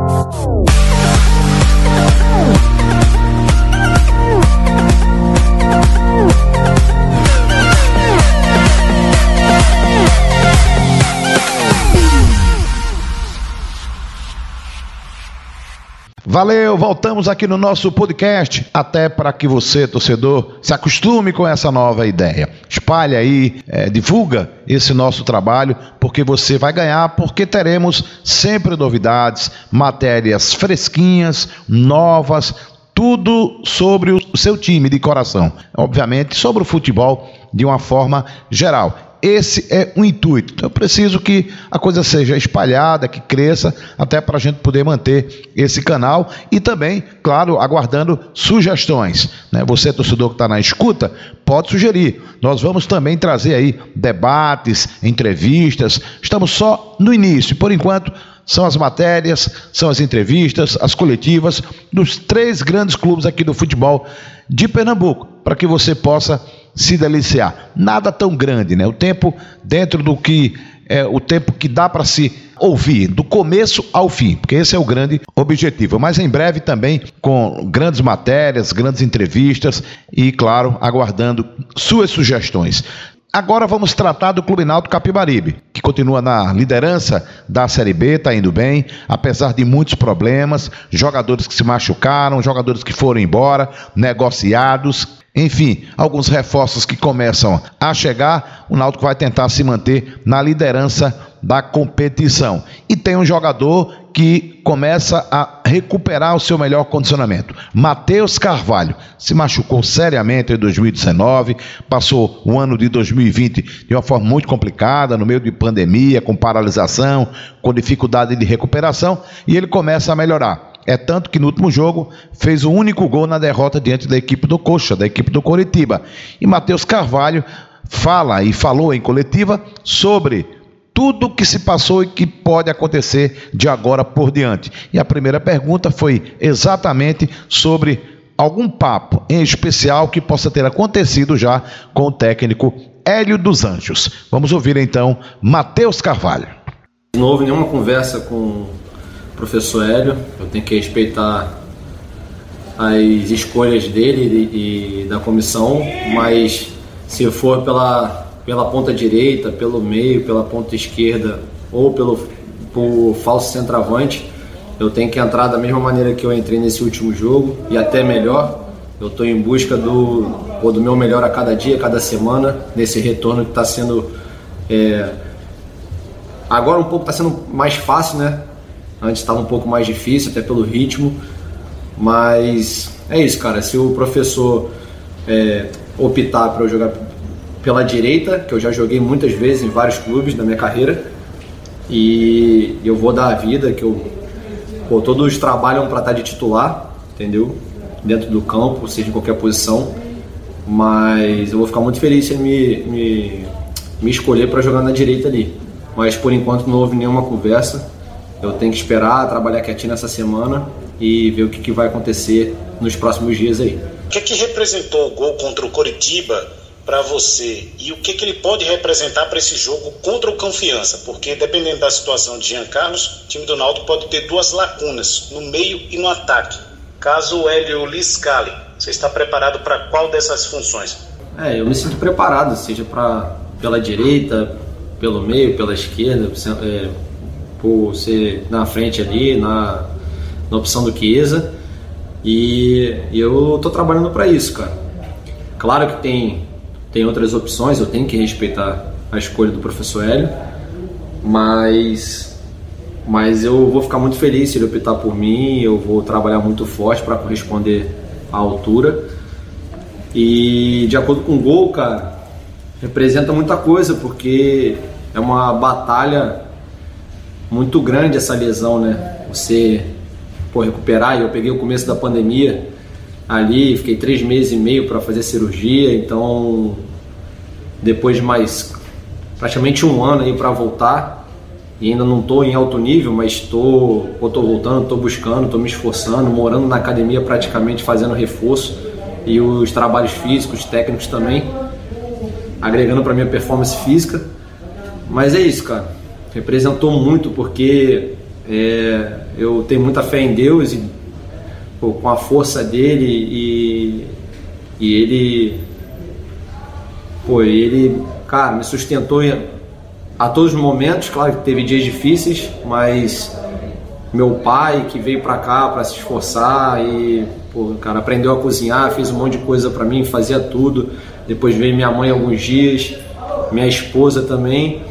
Oh. Valeu, voltamos aqui no nosso podcast, até para que você, torcedor, se acostume com essa nova ideia. Espalhe aí, é, divulga esse nosso trabalho, porque você vai ganhar, porque teremos sempre novidades, matérias fresquinhas, novas, tudo sobre o seu time de coração. Obviamente, sobre o futebol de uma forma geral. Esse é o intuito. Então, eu preciso que a coisa seja espalhada, que cresça, até para a gente poder manter esse canal e também, claro, aguardando sugestões. Né? Você, torcedor que está na escuta, pode sugerir. Nós vamos também trazer aí debates, entrevistas. Estamos só no início. Por enquanto, são as matérias, são as entrevistas, as coletivas dos três grandes clubes aqui do futebol de Pernambuco, para que você possa se deliciar. Nada tão grande, né? O tempo dentro do que é o tempo que dá para se ouvir, do começo ao fim, porque esse é o grande objetivo. Mas em breve também com grandes matérias, grandes entrevistas e, claro, aguardando suas sugestões. Agora vamos tratar do Clube Náutico Capibaribe, que continua na liderança da Série B, está indo bem, apesar de muitos problemas, jogadores que se machucaram, jogadores que foram embora, negociados, enfim, alguns reforços que começam a chegar, o Náutico vai tentar se manter na liderança da competição. E tem um jogador que começa a recuperar o seu melhor condicionamento. Matheus Carvalho se machucou seriamente em 2019, passou o ano de 2020 de uma forma muito complicada, no meio de pandemia, com paralisação, com dificuldade de recuperação, e ele começa a melhorar. É tanto que no último jogo fez o único gol na derrota diante da equipe do Coxa, da equipe do Coritiba. E Matheus Carvalho fala e falou em coletiva sobre tudo que se passou e que pode acontecer de agora por diante. E a primeira pergunta foi exatamente sobre algum papo em especial que possa ter acontecido já com o técnico Hélio dos Anjos. Vamos ouvir então Matheus Carvalho. Não houve nenhuma conversa com professor Hélio, eu tenho que respeitar as escolhas dele e, da comissão, mas se for pela, pela ponta direita, pelo meio, pela ponta esquerda ou pelo por falso centroavante, eu tenho que entrar da mesma maneira que eu entrei nesse último jogo e até melhor. Eu estou em busca do, do meu melhor a cada dia, a cada semana, nesse retorno que está sendo. É, agora um pouco está sendo mais fácil, né? Antes estava um pouco mais difícil, até pelo ritmo. Mas é isso, cara. Se o professor é, optar para eu jogar pela direita, que eu já joguei muitas vezes em vários clubes da minha carreira, e eu vou dar a vida, que eu. Pô, todos trabalham para estar de titular, entendeu? Dentro do campo, seja em qualquer posição. Mas eu vou ficar muito feliz se ele me, me, me escolher para jogar na direita ali. Mas por enquanto não houve nenhuma conversa eu tenho que esperar, trabalhar quietinho nessa semana e ver o que, que vai acontecer nos próximos dias aí. O que, que representou o gol contra o Coritiba para você e o que, que ele pode representar para esse jogo contra o Confiança? Porque dependendo da situação de Jean Carlos, o time do Náutico pode ter duas lacunas, no meio e no ataque. Caso o Hélio Liscali, você está preparado para qual dessas funções? É, eu me sinto preparado, seja para pela direita, pelo meio, pela esquerda, é, por ser na frente ali, na, na opção do Chiesa. E, e eu tô trabalhando para isso, cara. Claro que tem, tem outras opções, eu tenho que respeitar a escolha do professor Hélio, mas, mas eu vou ficar muito feliz se ele optar por mim, eu vou trabalhar muito forte para corresponder à altura. E de acordo com o gol, cara, representa muita coisa, porque é uma batalha muito grande essa lesão, né? Você pô, recuperar. Eu peguei o começo da pandemia ali, fiquei três meses e meio para fazer cirurgia, então depois de mais praticamente um ano aí para voltar e ainda não estou em alto nível, mas estou tô, voltando, estou buscando, estou me esforçando, morando na academia praticamente fazendo reforço e os trabalhos físicos, técnicos também, agregando para minha performance física. Mas é isso, cara representou muito porque é, Eu tenho muita fé em Deus e pô, com a força dele e, e ele, pô, ele, cara, me sustentou a todos os momentos. Claro que teve dias difíceis, mas meu pai que veio para cá para se esforçar e, pô, cara, aprendeu a cozinhar, fez um monte de coisa para mim, fazia tudo. Depois veio minha mãe alguns dias, minha esposa também.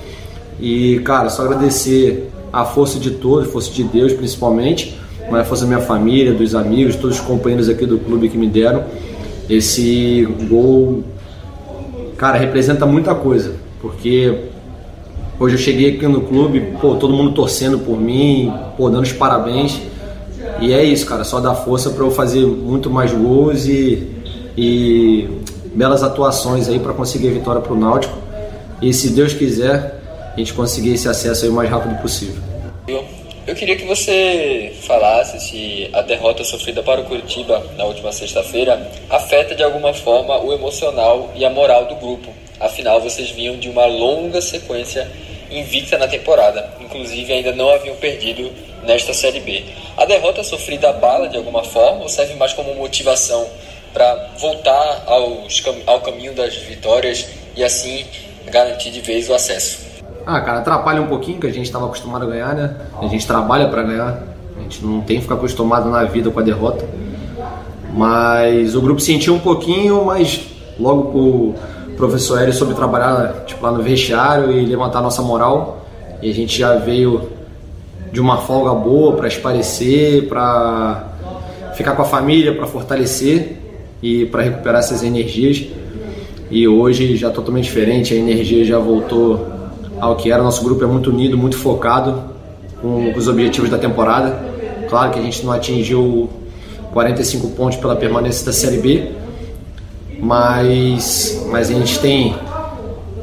E, cara, só agradecer a força de todos, força de Deus principalmente, mas a força da minha família, dos amigos, todos os companheiros aqui do clube que me deram. Esse gol, cara, representa muita coisa, porque hoje eu cheguei aqui no clube, pô, todo mundo torcendo por mim, pô, dando os parabéns. E é isso, cara, só dá força para eu fazer muito mais gols e, e belas atuações aí para conseguir a vitória para o Náutico. E se Deus quiser, a gente conseguir esse acesso aí o mais rápido possível. Eu queria que você falasse se a derrota sofrida para o Curitiba na última sexta-feira afeta de alguma forma o emocional e a moral do grupo. Afinal, vocês vinham de uma longa sequência invicta na temporada, inclusive ainda não haviam perdido nesta Série B. A derrota sofrida abala de alguma forma ou serve mais como motivação para voltar aos, ao caminho das vitórias e assim garantir de vez o acesso? Ah, cara, atrapalha um pouquinho, que a gente estava acostumado a ganhar, né? A gente trabalha para ganhar, a gente não tem que ficar acostumado na vida com a derrota. Mas o grupo sentiu um pouquinho, mas logo o professor Hélio soube trabalhar tipo, lá no vestiário e levantar nossa moral. E a gente já veio de uma folga boa para esparecer, para ficar com a família, para fortalecer e para recuperar essas energias. E hoje já totalmente diferente, a energia já voltou ao que era. Nosso grupo é muito unido, muito focado com os objetivos da temporada. Claro que a gente não atingiu 45 pontos pela permanência da Série B, mas, mas a gente tem,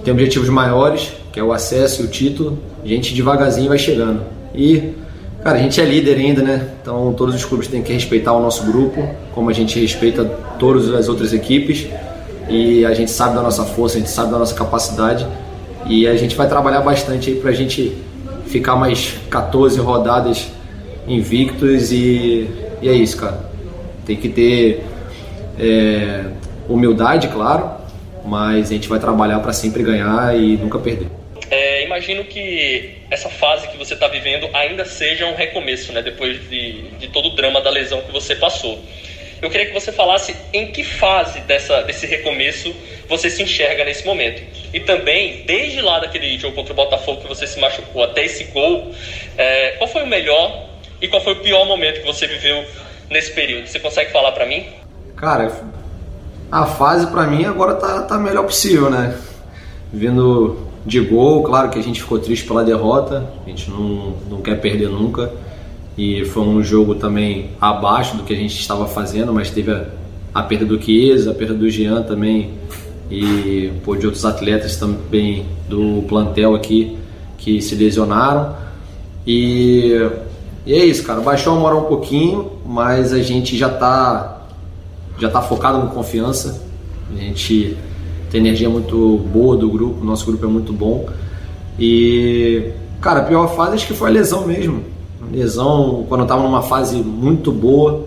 tem objetivos maiores, que é o acesso e o título. A gente devagarzinho vai chegando. E, cara, a gente é líder ainda, né? Então todos os clubes têm que respeitar o nosso grupo, como a gente respeita todas as outras equipes. E a gente sabe da nossa força, a gente sabe da nossa capacidade. E a gente vai trabalhar bastante aí para a gente ficar mais 14 rodadas invictos e, e é isso, cara. Tem que ter é, humildade, claro, mas a gente vai trabalhar para sempre ganhar e nunca perder. É, imagino que essa fase que você está vivendo ainda seja um recomeço, né? Depois de, de todo o drama da lesão que você passou. Eu queria que você falasse em que fase dessa, desse recomeço você se enxerga nesse momento. E também, desde lá daquele jogo contra o Botafogo que você se machucou até esse gol, é, qual foi o melhor e qual foi o pior momento que você viveu nesse período? Você consegue falar para mim? Cara, a fase para mim agora tá, tá melhor possível, né? Vindo de gol, claro que a gente ficou triste pela derrota, a gente não, não quer perder nunca e foi um jogo também abaixo do que a gente estava fazendo, mas teve a, a perda do Chiesa, a perda do Jean também e pô, de outros atletas também do plantel aqui que se lesionaram. E, e é isso, cara. Baixou a moral um pouquinho, mas a gente já está já tá focado no confiança. A gente tem energia muito boa do grupo, nosso grupo é muito bom. E, cara, a pior fase acho que foi a lesão mesmo lesão quando eu estava numa fase muito boa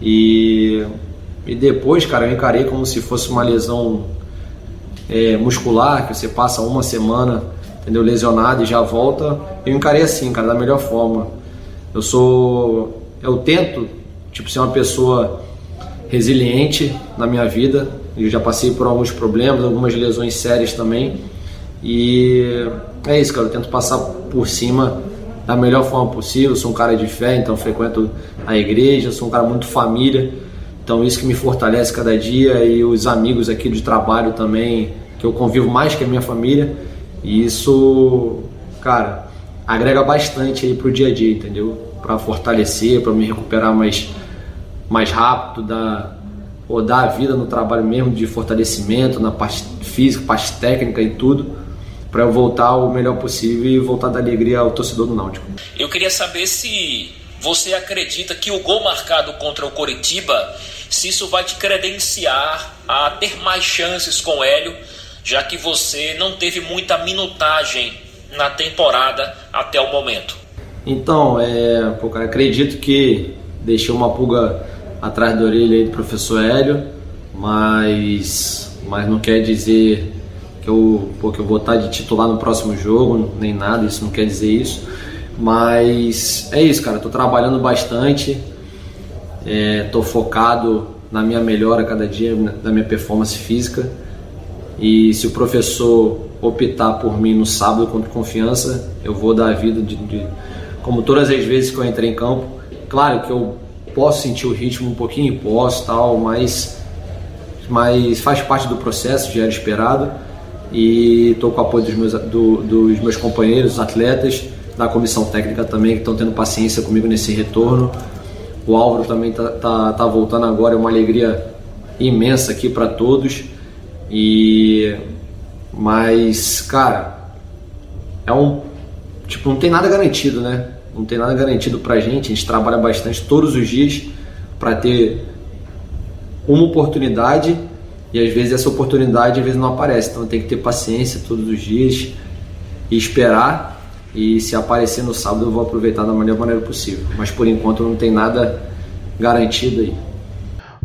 e, e depois, cara, eu encarei como se fosse uma lesão é, muscular, que você passa uma semana, entendeu, lesionado e já volta. Eu encarei assim, cara, da melhor forma. Eu sou, eu tento, tipo, ser uma pessoa resiliente na minha vida. Eu já passei por alguns problemas, algumas lesões sérias também. E é isso, cara, eu tento passar por cima da melhor forma possível. sou um cara de fé, então frequento a igreja, sou um cara muito família. Então isso que me fortalece cada dia e os amigos aqui de trabalho também, que eu convivo mais que a minha família. E isso, cara, agrega bastante aí pro dia a dia, entendeu? Para fortalecer, para me recuperar mais mais rápido, dar, ou dar a vida no trabalho mesmo de fortalecimento, na parte física, parte técnica e tudo para eu voltar o melhor possível e voltar da alegria ao torcedor do Náutico. Eu queria saber se você acredita que o gol marcado contra o Coritiba, se isso vai te credenciar a ter mais chances com o Hélio, já que você não teve muita minutagem na temporada até o momento. Então, é, pô, cara, acredito que deixei uma pulga atrás da orelha aí do professor Hélio, mas, mas não quer dizer que eu, pô, que eu vou estar de titular no próximo jogo, nem nada, isso não quer dizer isso. Mas é isso, cara, estou trabalhando bastante, estou é, focado na minha melhora cada dia, na minha performance física. E se o professor optar por mim no sábado contra confiança, eu vou dar a vida de, de como todas as vezes que eu entrei em campo. Claro que eu posso sentir o ritmo um pouquinho, posso tal, mas, mas faz parte do processo, já era esperado. E estou com o apoio dos meus, do, dos meus companheiros, atletas, da comissão técnica também, que estão tendo paciência comigo nesse retorno. O Álvaro também está tá, tá voltando agora, é uma alegria imensa aqui para todos. E mas, cara, é um tipo, não tem nada garantido, né? não tem nada garantido para a gente. A gente trabalha bastante todos os dias para ter uma oportunidade e às vezes essa oportunidade às vezes não aparece. Então tem que ter paciência todos os dias e esperar. E se aparecer no sábado eu vou aproveitar da melhor maneira possível. Mas por enquanto não tem nada garantido aí.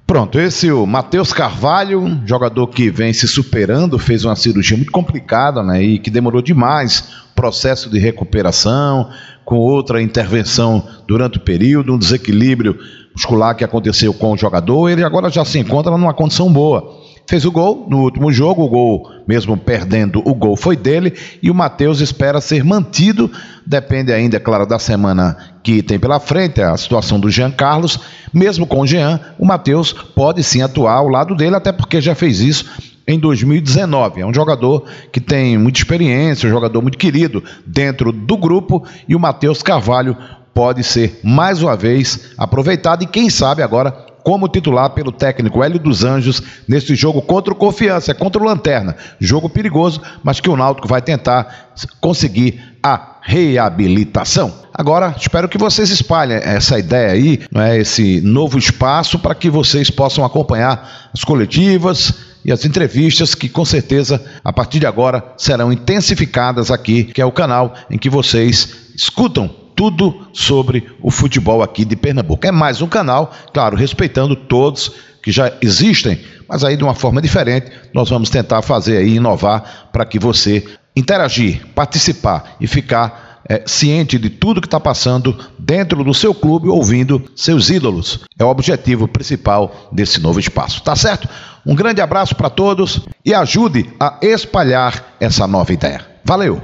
Pronto, esse é o Matheus Carvalho, jogador que vem se superando, fez uma cirurgia muito complicada, né? E que demorou demais processo de recuperação, com outra intervenção durante o período, um desequilíbrio muscular que aconteceu com o jogador, ele agora já se encontra numa condição boa. Fez o gol no último jogo, o gol, mesmo perdendo, o gol foi dele, e o Matheus espera ser mantido, depende ainda, é claro, da semana que tem pela frente, a situação do Jean Carlos. Mesmo com o Jean, o Matheus pode sim atuar ao lado dele, até porque já fez isso em 2019. É um jogador que tem muita experiência, um jogador muito querido dentro do grupo e o Matheus Carvalho pode ser mais uma vez aproveitado e quem sabe agora como titular pelo técnico Hélio dos Anjos nesse jogo contra o Confiança, é contra o Lanterna. Jogo perigoso, mas que o Náutico vai tentar conseguir a reabilitação. Agora, espero que vocês espalhem essa ideia aí, é esse novo espaço para que vocês possam acompanhar as coletivas, e as entrevistas que com certeza a partir de agora serão intensificadas aqui, que é o canal em que vocês escutam tudo sobre o futebol aqui de Pernambuco. É mais um canal, claro, respeitando todos que já existem, mas aí de uma forma diferente, nós vamos tentar fazer aí inovar para que você interagir, participar e ficar é, ciente de tudo que está passando dentro do seu clube, ouvindo seus ídolos. É o objetivo principal desse novo espaço. Tá certo? Um grande abraço para todos e ajude a espalhar essa nova ideia. Valeu!